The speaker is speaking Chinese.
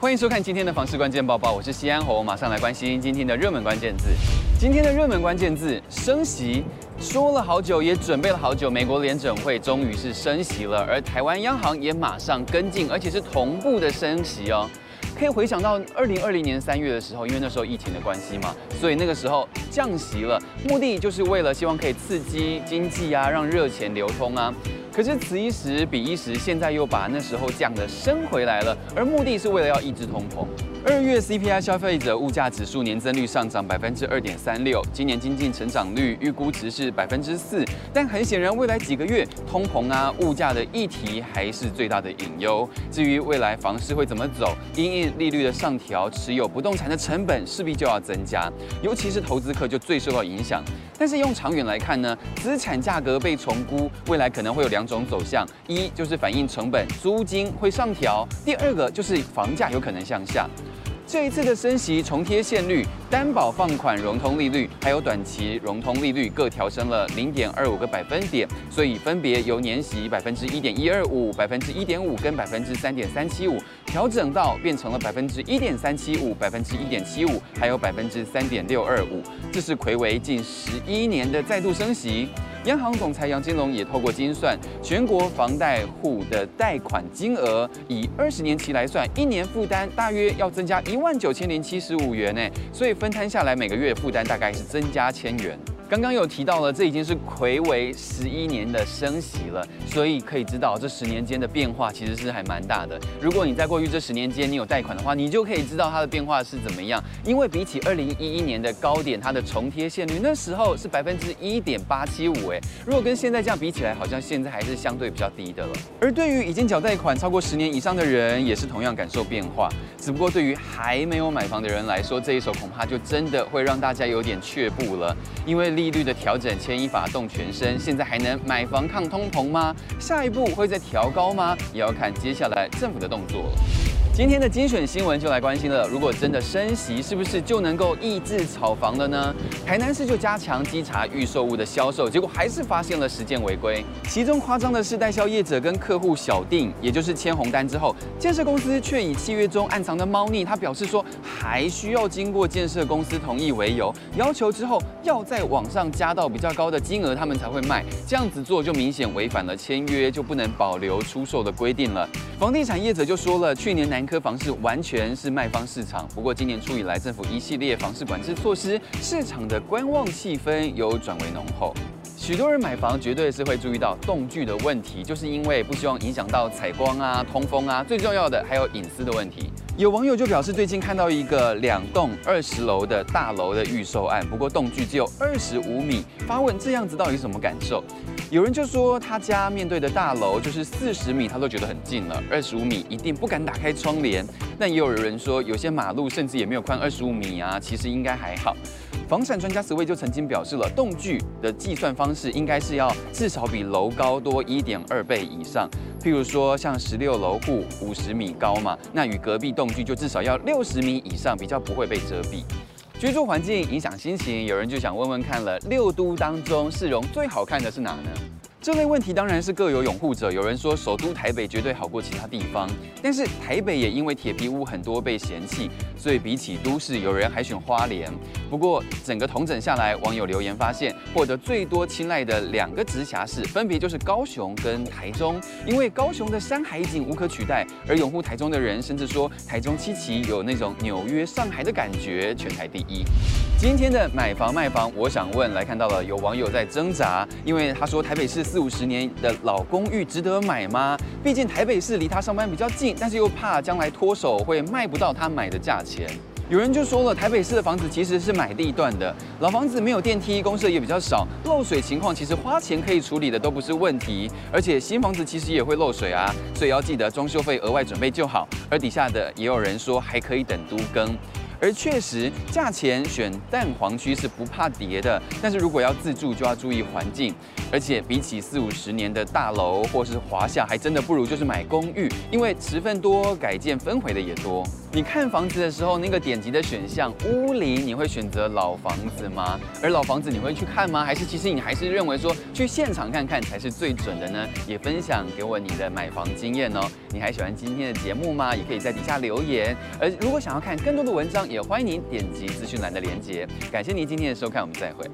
欢迎收看今天的房市关键报报，我是西安红，马上来关心今天的热门关键字。今天的热门关键字升息，说了好久，也准备了好久，美国联准会终于是升息了，而台湾央行也马上跟进，而且是同步的升息哦。可以回想到二零二零年三月的时候，因为那时候疫情的关系嘛，所以那个时候降息了，目的就是为了希望可以刺激经济啊，让热钱流通啊。可是此一时彼一时，现在又把那时候降的升回来了，而目的是为了要抑制通膨。二月 CPI 消费者物价指数年增率上涨百分之二点三六，今年经济成长率预估值是百分之四，但很显然未来几个月通膨啊物价的议题还是最大的隐忧。至于未来房市会怎么走，因应利率的上调，持有不动产的成本势必就要增加，尤其是投资客就最受到影响。但是用长远来看呢，资产价格被重估，未来可能会有两种走向：一就是反映成本，租金会上调；第二个就是房价有可能向下。这一次的升息，重贴现率、担保放款融通利率，还有短期融通利率各调升了零点二五个百分点，所以分别由年息百分之一点一二五、百分之一点五跟百分之三点三七五，调整到变成了百分之一点三七五、百分之一点七五，还有百分之三点六二五。这是睽违近十一年的再度升息。央行总裁杨金龙也透过精算，全国房贷户的贷款金额以二十年期来算，一年负担大约要增加一万九千零七十五元呢，所以分摊下来每个月负担大概是增加千元。刚刚有提到了，这已经是魁为十一年的升息了，所以可以知道这十年间的变化其实是还蛮大的。如果你在过去这十年间你有贷款的话，你就可以知道它的变化是怎么样。因为比起二零一一年的高点，它的重贴现率那时候是百分之一点八七五，哎，如果跟现在这样比起来，好像现在还是相对比较低的了。而对于已经缴贷款超过十年以上的人，也是同样感受变化。只不过对于还没有买房的人来说，这一手恐怕就真的会让大家有点却步了，因为。利率的调整牵一发动全身，现在还能买房抗通膨吗？下一步会再调高吗？也要看接下来政府的动作。今天的精选新闻就来关心了。如果真的升息，是不是就能够抑制炒房了呢？台南市就加强稽查预售屋的销售，结果还是发现了十件违规。其中夸张的是，代销业者跟客户小订，也就是签红单之后，建设公司却以契约中暗藏的猫腻，他表示说还需要经过建设公司同意为由，要求之后要在网上加到比较高的金额，他们才会卖。这样子做就明显违反了签约就不能保留出售的规定了。房地产业者就说了，去年南科房市完全是卖方市场，不过今年初以来，政府一系列房市管制措施，市场的观望气氛有转为浓厚。许多人买房绝对是会注意到动距的问题，就是因为不希望影响到采光啊、通风啊，最重要的还有隐私的问题。有网友就表示，最近看到一个两栋二十楼的大楼的预售案，不过栋距只有二十五米，发问这样子到底是什么感受？有人就说他家面对的大楼就是四十米，他都觉得很近了，二十五米一定不敢打开窗帘。但也有人说，有些马路甚至也没有宽二十五米啊，其实应该还好。房产专家石威就曾经表示了，栋距的计算方式应该是要至少比楼高多一点二倍以上。譬如说，像十六楼户五十米高嘛，那与隔壁栋距就至少要六十米以上，比较不会被遮蔽。居住环境影响心情，有人就想问问看了，六都当中市容最好看的是哪呢？这类问题当然是各有拥护者。有人说首都台北绝对好过其他地方，但是台北也因为铁皮屋很多被嫌弃，所以比起都市，有人还选花莲。不过整个统整下来，网友留言发现，获得最多青睐的两个直辖市，分别就是高雄跟台中。因为高雄的山海景无可取代，而拥护台中的人甚至说台中七期有那种纽约、上海的感觉，全台第一。今天的买房卖房，我想问来看到了有网友在挣扎，因为他说台北市四五十年的老公寓值得买吗？毕竟台北市离他上班比较近，但是又怕将来脱手会卖不到他买的价钱。有人就说了，台北市的房子其实是买地段的，老房子没有电梯，公设也比较少，漏水情况其实花钱可以处理的都不是问题。而且新房子其实也会漏水啊，所以要记得装修费额外准备就好。而底下的也有人说还可以等都更。而确实，价钱选蛋黄区是不怕跌的，但是如果要自住，就要注意环境。而且比起四五十年的大楼或是华夏，还真的不如就是买公寓，因为持份多，改建分回的也多。你看房子的时候，那个点击的选项屋龄，你会选择老房子吗？而老房子你会去看吗？还是其实你还是认为说去现场看看才是最准的呢？也分享给我你的买房经验哦。你还喜欢今天的节目吗？也可以在底下留言。而如果想要看更多的文章，也欢迎您点击资讯栏的链接。感谢您今天的收看，我们再会。